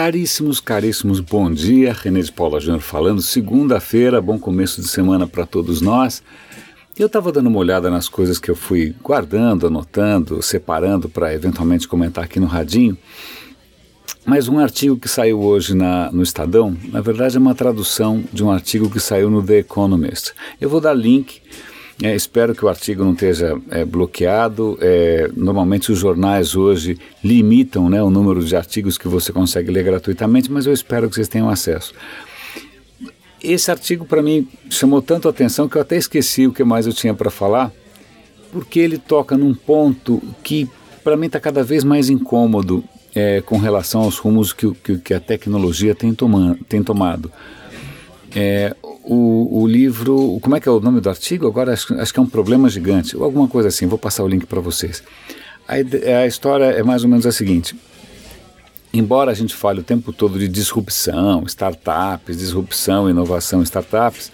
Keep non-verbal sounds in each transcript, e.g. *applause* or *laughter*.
Caríssimos, caríssimos, bom dia. René de Paula Júnior falando. Segunda-feira, bom começo de semana para todos nós. Eu estava dando uma olhada nas coisas que eu fui guardando, anotando, separando para eventualmente comentar aqui no Radinho. Mas um artigo que saiu hoje na, no Estadão, na verdade é uma tradução de um artigo que saiu no The Economist. Eu vou dar link é, espero que o artigo não esteja é, bloqueado. É, normalmente os jornais hoje limitam né, o número de artigos que você consegue ler gratuitamente, mas eu espero que vocês tenham acesso. Esse artigo para mim chamou tanto atenção que eu até esqueci o que mais eu tinha para falar, porque ele toca num ponto que para mim está cada vez mais incômodo é, com relação aos rumos que, que, que a tecnologia tem, toma, tem tomado. É, o, o, livro, como é que é o nome do artigo? Agora acho, acho, que é um problema gigante, ou alguma coisa assim, vou passar o link para vocês. A, a, história é mais ou menos a seguinte: embora a gente fale o tempo todo de disrupção, startups, disrupção, inovação, startups,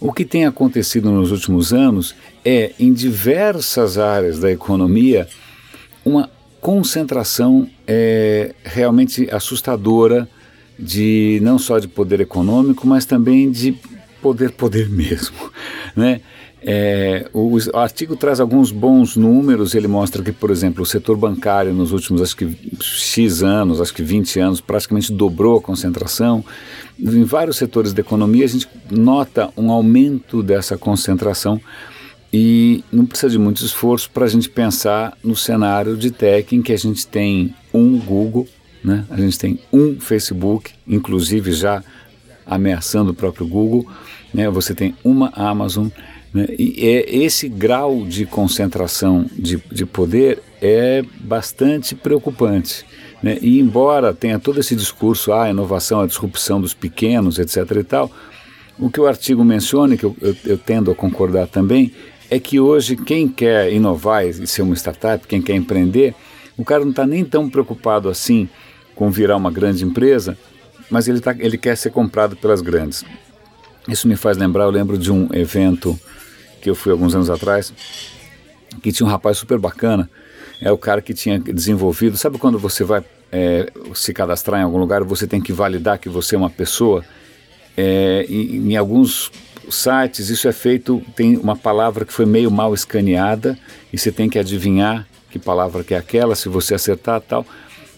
o que tem acontecido nos últimos anos é, em diversas áreas da economia, uma concentração é, realmente assustadora de não só de poder econômico, mas também de poder, poder mesmo, né? É, o, o, artigo traz alguns bons números, ele mostra que, por exemplo, o setor bancário nos últimos, acho que X anos, acho que 20 anos, praticamente dobrou a concentração. Em vários setores da economia a gente nota um aumento dessa concentração e não precisa de muito esforço para a gente pensar no cenário de tech em que a gente tem um Google, né? a gente tem um Facebook, inclusive já ameaçando o próprio Google, né? você tem uma Amazon, né? e é, esse grau de concentração de, de poder é bastante preocupante. Né? E embora tenha todo esse discurso, ah, a inovação, a disrupção dos pequenos, etc. e tal, o que o artigo menciona, que eu, eu, eu tendo a concordar também, é que hoje quem quer inovar e ser uma startup, quem quer empreender, o cara não está nem tão preocupado assim com virar uma grande empresa, mas ele, tá, ele quer ser comprado pelas grandes. Isso me faz lembrar, eu lembro de um evento que eu fui alguns anos atrás, que tinha um rapaz super bacana, é o cara que tinha desenvolvido, sabe quando você vai é, se cadastrar em algum lugar, você tem que validar que você é uma pessoa, é, e, em alguns sites isso é feito, tem uma palavra que foi meio mal escaneada, e você tem que adivinhar que palavra que é aquela, se você acertar tal.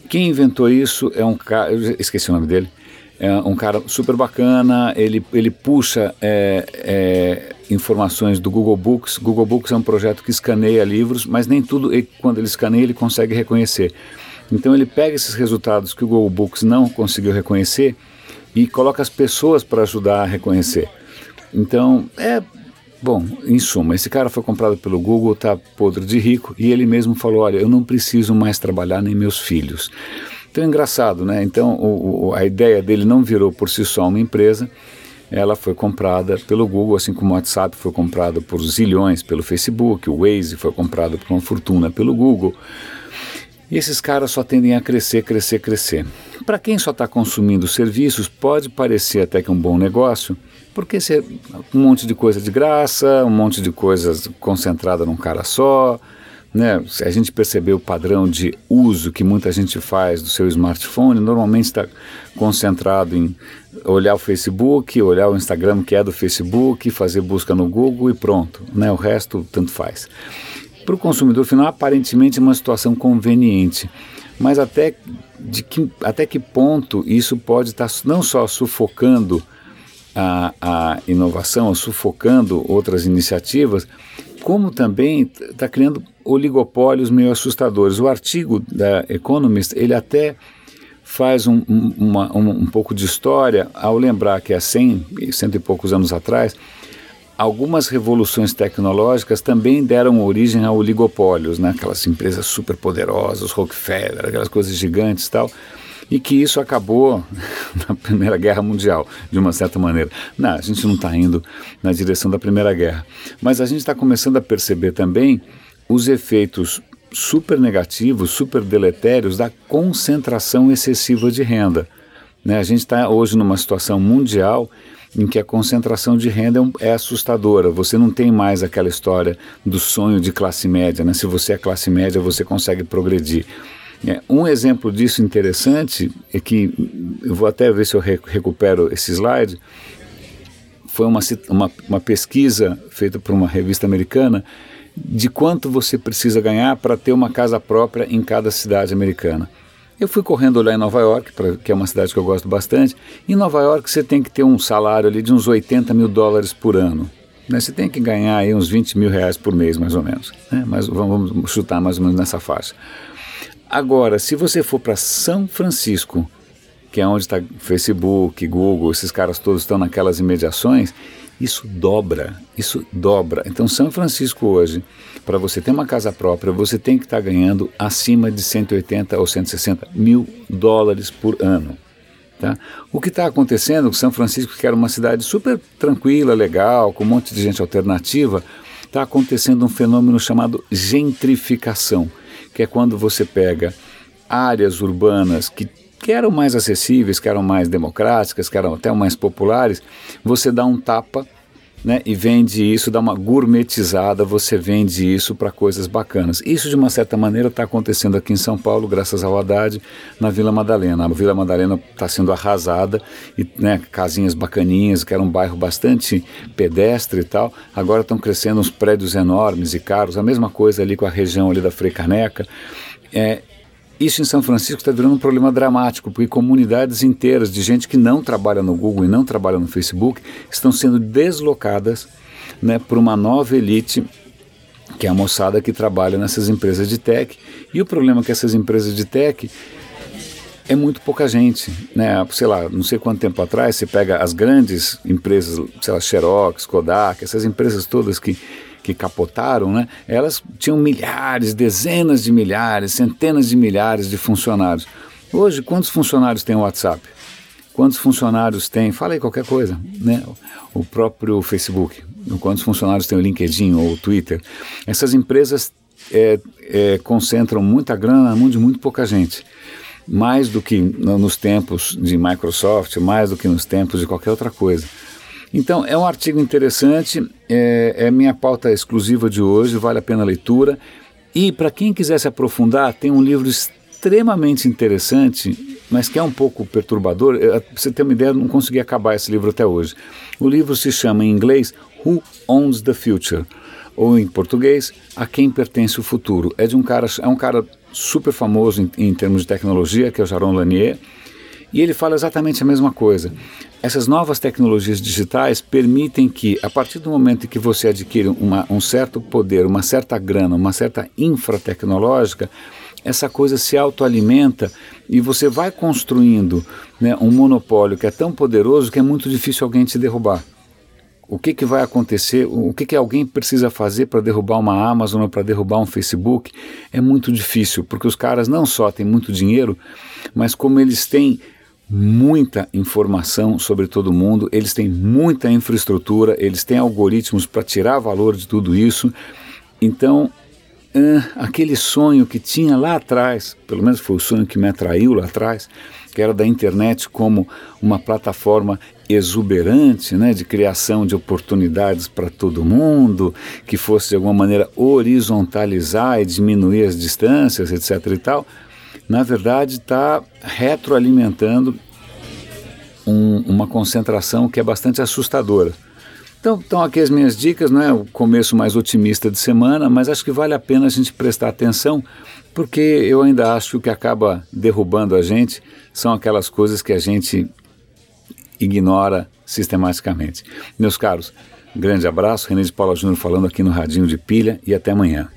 Quem inventou isso é um cara, eu esqueci o nome dele, é um cara super bacana, ele, ele puxa é, é, informações do Google Books. Google Books é um projeto que escaneia livros, mas nem tudo, ele, quando ele escaneia, ele consegue reconhecer. Então ele pega esses resultados que o Google Books não conseguiu reconhecer e coloca as pessoas para ajudar a reconhecer. Então, é Bom, em suma, esse cara foi comprado pelo Google, está podre de rico, e ele mesmo falou: Olha, eu não preciso mais trabalhar nem meus filhos. Então é engraçado, né? Então o, o, a ideia dele não virou por si só uma empresa, ela foi comprada pelo Google, assim como o WhatsApp foi comprado por zilhões pelo Facebook, o Waze foi comprado por uma fortuna pelo Google. E esses caras só tendem a crescer, crescer, crescer. Para quem só está consumindo serviços, pode parecer até que um bom negócio, porque você, um monte de coisa de graça, um monte de coisas concentrada num cara só, né, se a gente perceber o padrão de uso que muita gente faz do seu smartphone, normalmente está concentrado em olhar o Facebook, olhar o Instagram que é do Facebook, fazer busca no Google e pronto. Né, o resto tanto faz. Para o consumidor final, aparentemente é uma situação conveniente, mas até, de que, até que ponto isso pode estar tá não só sufocando a, a inovação, sufocando outras iniciativas, como também está criando oligopólios meio assustadores. O artigo da Economist, ele até faz um, um, uma, um, um pouco de história ao lembrar que há 100, cento e poucos anos atrás, algumas revoluções tecnológicas também deram origem a oligopólios, né? aquelas empresas super poderosas, Rockefeller, aquelas coisas gigantes e tal, e que isso acabou *laughs* na Primeira Guerra Mundial, de uma certa maneira. Não, a gente não está indo na direção da Primeira Guerra, mas a gente está começando a perceber também os efeitos super negativos, super deletérios da concentração excessiva de renda. Né? A gente está hoje numa situação mundial em que a concentração de renda é, é, assustadora. Você não tem mais aquela história do sonho de classe média. Né? Se você é classe média, você consegue progredir. É, um exemplo disso interessante é que eu vou até ver se eu recupero esse slide. Foi uma, uma, uma pesquisa feita por uma revista americana de quanto você precisa ganhar para ter uma casa própria em cada cidade americana. Eu fui correndo lá em Nova York, pra, que é uma cidade que eu gosto bastante. Em Nova York você tem que ter um salário ali de uns 80 mil dólares por ano. Né? Você tem que ganhar aí uns 20 mil reais por mês, mais ou menos. Né? Mas vamos, vamos chutar mais ou menos nessa faixa. Agora, se você for para São Francisco, que é onde está Facebook, Google, esses caras todos estão naquelas imediações, isso dobra, isso dobra. Então, São Francisco hoje, para você ter uma casa própria, você tem que estar tá ganhando acima de 180 ou 160 mil dólares por ano. Tá? O que está acontecendo, São Francisco, que era uma cidade super tranquila, legal, com um monte de gente alternativa, está acontecendo um fenômeno chamado gentrificação, que é quando você pega áreas urbanas que que eram mais acessíveis, que eram mais democráticas, que eram até mais populares, você dá um tapa né, e vende isso, dá uma gourmetizada, você vende isso para coisas bacanas. Isso, de uma certa maneira, está acontecendo aqui em São Paulo, graças ao Haddad, na Vila Madalena. A Vila Madalena está sendo arrasada, e né, casinhas bacaninhas, que era um bairro bastante pedestre e tal, agora estão crescendo uns prédios enormes e caros, a mesma coisa ali com a região ali da Frei Caneca. É, isso em São Francisco está virando um problema dramático, porque comunidades inteiras de gente que não trabalha no Google e não trabalha no Facebook estão sendo deslocadas né, por uma nova elite que é a moçada que trabalha nessas empresas de tech. E o problema é que essas empresas de tech é muito pouca gente, né? Sei lá, não sei quanto tempo atrás você pega as grandes empresas, sei lá, Xerox, Kodak, essas empresas todas que que capotaram, né, elas tinham milhares, dezenas de milhares, centenas de milhares de funcionários. Hoje, quantos funcionários tem o WhatsApp? Quantos funcionários tem? Fala aí qualquer coisa, né? O próprio Facebook. Quantos funcionários tem o LinkedIn ou o Twitter? Essas empresas é, é, concentram muita grana na mão de muito pouca gente. Mais do que nos tempos de Microsoft, mais do que nos tempos de qualquer outra coisa. Então, é um artigo interessante, é, é minha pauta exclusiva de hoje, vale a pena a leitura. E para quem quiser se aprofundar, tem um livro extremamente interessante, mas que é um pouco perturbador. Pra você ter uma ideia, não consegui acabar esse livro até hoje. O livro se chama em inglês Who Owns the Future? Ou em português, A Quem Pertence o Futuro. É de um cara, é um cara super famoso em, em termos de tecnologia, que é o Jaron Lanier, e ele fala exatamente a mesma coisa. Essas novas tecnologias digitais permitem que, a partir do momento que você adquire uma, um certo poder, uma certa grana, uma certa infratecnológica, essa coisa se autoalimenta e você vai construindo né, um monopólio que é tão poderoso que é muito difícil alguém te derrubar. O que, que vai acontecer? O que, que alguém precisa fazer para derrubar uma Amazon ou para derrubar um Facebook? É muito difícil, porque os caras não só têm muito dinheiro, mas como eles têm muita informação sobre todo mundo, eles têm muita infraestrutura, eles têm algoritmos para tirar valor de tudo isso. Então, aquele sonho que tinha lá atrás, pelo menos foi o sonho que me atraiu lá atrás, que era da internet como uma plataforma exuberante, né, de criação de oportunidades para todo mundo, que fosse de alguma maneira horizontalizar e diminuir as distâncias, etc. e tal na verdade está retroalimentando um, uma concentração que é bastante assustadora. Então, estão aqui as minhas dicas, não é o começo mais otimista de semana, mas acho que vale a pena a gente prestar atenção, porque eu ainda acho que o que acaba derrubando a gente são aquelas coisas que a gente ignora sistematicamente. Meus caros, grande abraço, René de Paula Júnior falando aqui no Radinho de Pilha e até amanhã.